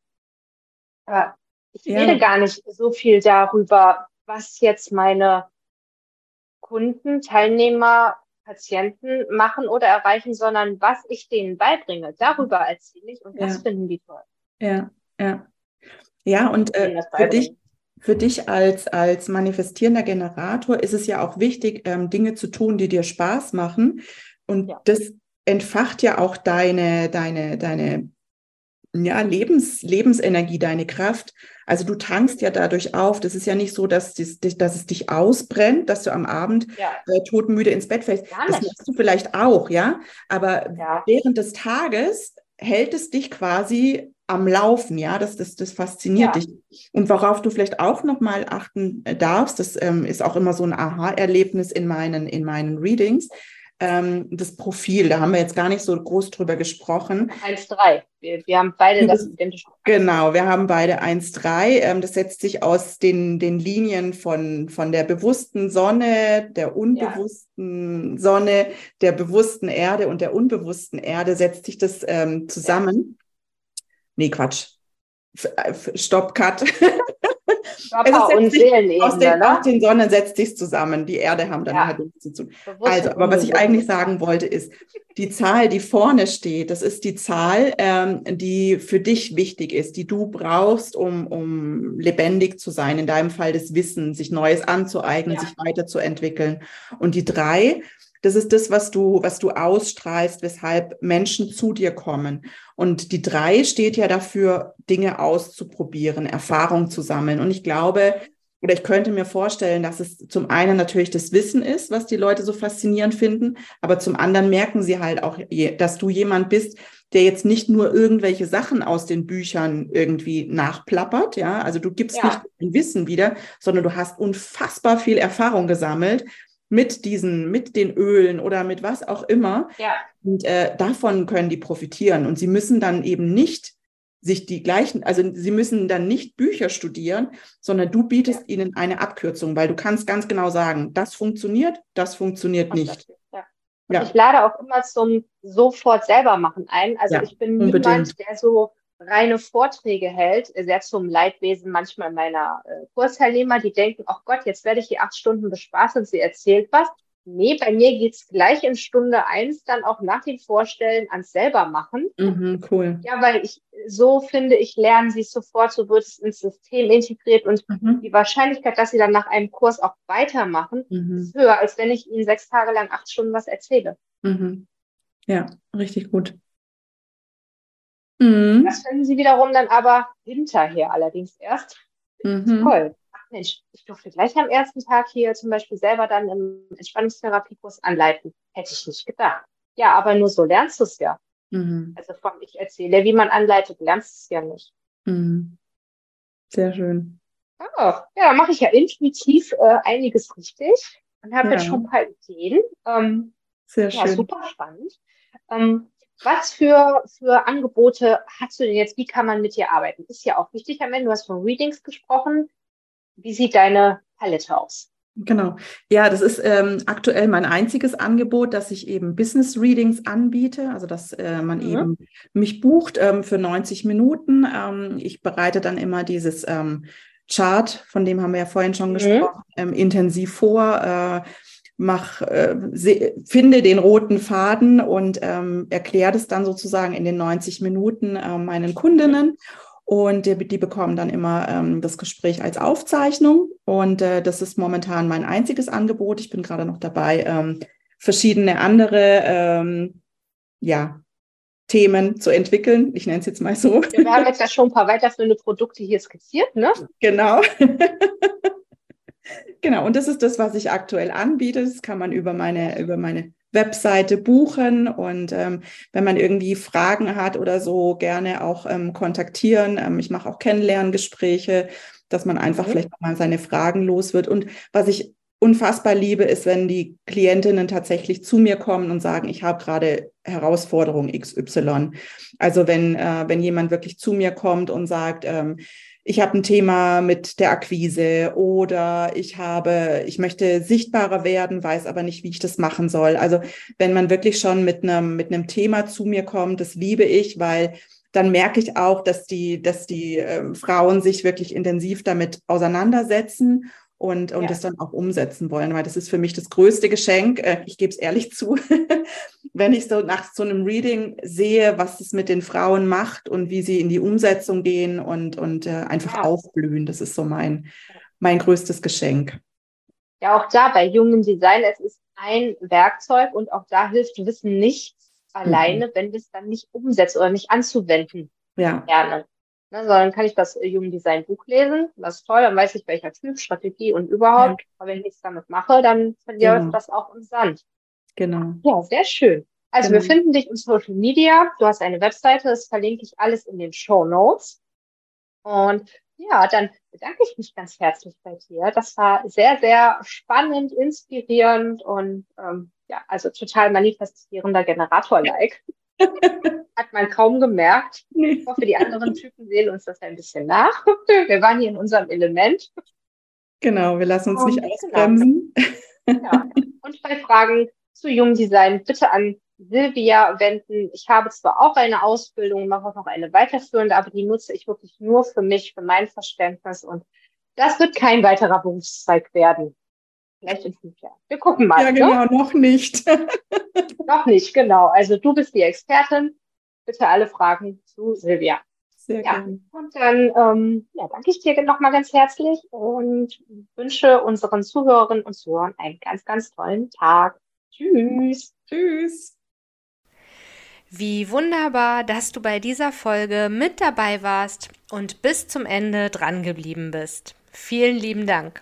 Aber ich ja. rede gar nicht so viel darüber, was jetzt meine Kunden, Teilnehmer, Patienten machen oder erreichen, sondern was ich denen beibringe. Darüber erzähle ich und das ja. finden die toll. Ja, ja. Ja, und äh, für dich, für dich als, als manifestierender Generator ist es ja auch wichtig, ähm, Dinge zu tun, die dir Spaß machen. Und ja. das entfacht ja auch deine, deine, deine ja, Lebens, Lebensenergie, deine Kraft. Also du tankst ja dadurch auf. Das ist ja nicht so, dass, das, dass es dich ausbrennt, dass du am Abend ja. äh, todmüde ins Bett fällst. Das machst du vielleicht auch, ja. Aber ja. während des Tages hält es dich quasi am Laufen, ja, das, das, das fasziniert ja. dich. Und worauf du vielleicht auch nochmal achten äh, darfst, das ähm, ist auch immer so ein Aha-Erlebnis in meinen, in meinen Readings, ähm, das Profil. Da haben wir jetzt gar nicht so groß drüber gesprochen. 1,3. Wir, wir haben beide das identische. Genau, wir haben beide 1,3. Ähm, das setzt sich aus den, den Linien von, von der bewussten Sonne, der unbewussten ja. Sonne, der bewussten Erde und der unbewussten Erde, setzt sich das ähm, zusammen. Ja. Nee, Quatsch. Äh, Stopp, Cut. Körper und Seelenebene. Aus den, ne? den Sonnen setzt sich zusammen. Die Erde haben dann ja. halt nichts zu tun. Also, aber was ich eigentlich sagen wollte, ist, die Zahl, die vorne steht, das ist die Zahl, ähm, die für dich wichtig ist, die du brauchst, um, um lebendig zu sein, in deinem Fall das Wissen, sich Neues anzueignen, ja. sich weiterzuentwickeln. Und die drei, das ist das, was du, was du ausstrahlst, weshalb Menschen zu dir kommen. Und die drei steht ja dafür, Dinge auszuprobieren, Erfahrung zu sammeln. Und ich glaube, oder ich könnte mir vorstellen, dass es zum einen natürlich das Wissen ist, was die Leute so faszinierend finden, aber zum anderen merken sie halt auch, dass du jemand bist, der jetzt nicht nur irgendwelche Sachen aus den Büchern irgendwie nachplappert, ja, also du gibst ja. nicht ein Wissen wieder, sondern du hast unfassbar viel Erfahrung gesammelt mit diesen, mit den Ölen oder mit was auch immer. Ja. Und äh, davon können die profitieren. Und sie müssen dann eben nicht sich die gleichen, also sie müssen dann nicht Bücher studieren, sondern du bietest ja. ihnen eine Abkürzung, weil du kannst ganz genau sagen, das funktioniert, das funktioniert nicht. Ja. ja. Ich lade auch immer zum sofort selber machen ein. Also ich bin niemand, der so reine Vorträge hält, sehr zum Leidwesen manchmal meiner äh, Kursteilnehmer, die denken, ach Gott, jetzt werde ich die acht Stunden bespaßt und sie erzählt was. Nee, bei mir geht's gleich in Stunde eins dann auch nach dem Vorstellen ans selber machen. Mhm, cool. Ja, weil ich so finde, ich lernen sie sofort, so wird es ins System integriert und mhm. die Wahrscheinlichkeit, dass sie dann nach einem Kurs auch weitermachen, mhm. ist höher, als wenn ich ihnen sechs Tage lang acht Stunden was erzähle. Mhm. Ja, richtig gut. Mhm. Das finden sie wiederum dann aber hinterher allerdings erst. Mhm. Toll. Ach Mensch, ich durfte gleich am ersten Tag hier zum Beispiel selber dann im Entspannungstherapiekurs anleiten. Hätte ich nicht gedacht. Ja, aber nur so lernst du es ja. Mhm. Also von ich erzähle, wie man anleitet, lernst du es ja nicht. Mhm. Sehr schön. Oh, ja, da mache ich ja intuitiv äh, einiges richtig und habe ja. jetzt schon ein paar Ideen. Ähm, Sehr schön. Ja, super spannend. Ähm, was für, für Angebote hast du denn jetzt? Wie kann man mit dir arbeiten? Ist ja auch wichtig am Ende. Du hast von Readings gesprochen. Wie sieht deine Palette aus? Genau. Ja, das ist ähm, aktuell mein einziges Angebot, dass ich eben Business Readings anbiete, also dass äh, man mhm. eben mich bucht ähm, für 90 Minuten. Ähm, ich bereite dann immer dieses ähm, Chart, von dem haben wir ja vorhin schon mhm. gesprochen, ähm, intensiv vor. Äh, mach, äh, se, finde den roten Faden und ähm, erkläre das dann sozusagen in den 90 Minuten äh, meinen Kundinnen. Und die, die bekommen dann immer ähm, das Gespräch als Aufzeichnung. Und äh, das ist momentan mein einziges Angebot. Ich bin gerade noch dabei, ähm, verschiedene andere ähm, ja, Themen zu entwickeln. Ich nenne es jetzt mal so. Wir haben jetzt ja schon ein paar weiterführende Produkte hier skizziert, ne? Genau. genau, und das ist das, was ich aktuell anbiete. Das kann man über meine, über meine Webseite buchen und ähm, wenn man irgendwie Fragen hat oder so, gerne auch ähm, kontaktieren. Ähm, ich mache auch Kennenlerngespräche, dass man einfach mhm. vielleicht mal seine Fragen los wird. Und was ich unfassbar liebe, ist, wenn die Klientinnen tatsächlich zu mir kommen und sagen, ich habe gerade Herausforderung XY. Also wenn, äh, wenn jemand wirklich zu mir kommt und sagt, ähm, ich habe ein Thema mit der Akquise oder ich habe, ich möchte sichtbarer werden, weiß aber nicht, wie ich das machen soll. Also wenn man wirklich schon mit einem, mit einem Thema zu mir kommt, das liebe ich, weil dann merke ich auch, dass die, dass die äh, Frauen sich wirklich intensiv damit auseinandersetzen und, und ja. das dann auch umsetzen wollen, weil das ist für mich das größte Geschenk. Äh, ich gebe es ehrlich zu, wenn ich so nach so einem Reading sehe, was es mit den Frauen macht und wie sie in die Umsetzung gehen und, und äh, einfach ja. aufblühen. Das ist so mein, mein größtes Geschenk. Ja, auch da bei jungen Design, es ist ein Werkzeug und auch da hilft Wissen nichts alleine, mhm. wenn wir es dann nicht umsetzen oder nicht anzuwenden ja. lernen. Ne, sondern kann ich das Human Design Buch lesen. Das ist toll, dann weiß ich, welcher Typ, Strategie und überhaupt. Ja. Aber wenn ich nichts damit mache, dann verliere genau. das auch im Sand. Genau. Ja, sehr schön. Also genau. wir finden dich in Social Media. Du hast eine Webseite, das verlinke ich alles in den Show Notes. Und ja, dann bedanke ich mich ganz herzlich bei dir. Das war sehr, sehr spannend, inspirierend und ähm, ja, also total manifestierender Generator-like. Hat man kaum gemerkt. Ich hoffe, die anderen Typen sehen uns das ein bisschen nach. Wir waren hier in unserem Element. Genau, wir lassen uns nicht ausbremsen. Ja. Und bei Fragen zu Jungdesign bitte an Silvia wenden. Ich habe zwar auch eine Ausbildung, mache auch noch eine weiterführende, aber die nutze ich wirklich nur für mich, für mein Verständnis und das wird kein weiterer Berufszweig werden. Vielleicht in fünf Jahren. Wir gucken mal. Ja, genau, ne? noch nicht. noch nicht, genau. Also du bist die Expertin. Bitte alle Fragen zu Silvia. Sehr ja. gerne. Und dann ähm, ja, danke ich dir nochmal ganz herzlich und wünsche unseren Zuhörerinnen und Zuhörern einen ganz, ganz tollen Tag. Tschüss. Tschüss. Wie wunderbar, dass du bei dieser Folge mit dabei warst und bis zum Ende dran geblieben bist. Vielen lieben Dank.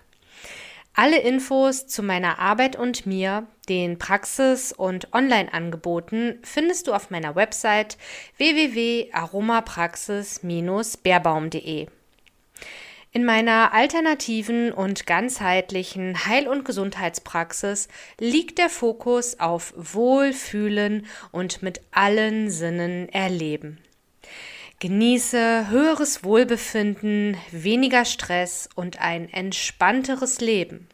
Alle Infos zu meiner Arbeit und mir, den Praxis- und Online-Angeboten findest du auf meiner Website www.aromapraxis-beerbaum.de. In meiner alternativen und ganzheitlichen Heil- und Gesundheitspraxis liegt der Fokus auf Wohlfühlen und mit allen Sinnen erleben. Genieße höheres Wohlbefinden, weniger Stress und ein entspannteres Leben.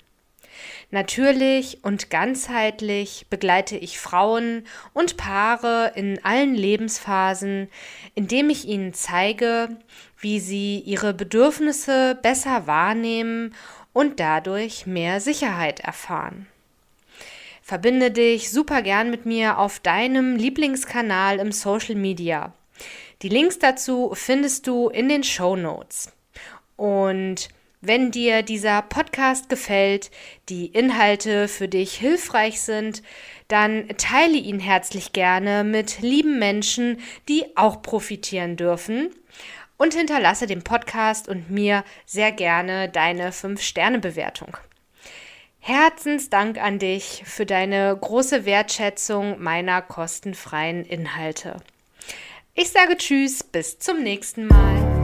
Natürlich und ganzheitlich begleite ich Frauen und Paare in allen Lebensphasen, indem ich ihnen zeige, wie sie ihre Bedürfnisse besser wahrnehmen und dadurch mehr Sicherheit erfahren. Verbinde dich super gern mit mir auf deinem Lieblingskanal im Social Media. Die Links dazu findest du in den Show Notes. Und wenn dir dieser Podcast gefällt, die Inhalte für dich hilfreich sind, dann teile ihn herzlich gerne mit lieben Menschen, die auch profitieren dürfen. Und hinterlasse dem Podcast und mir sehr gerne deine 5-Sterne-Bewertung. Herzensdank an dich für deine große Wertschätzung meiner kostenfreien Inhalte. Ich sage Tschüss, bis zum nächsten Mal.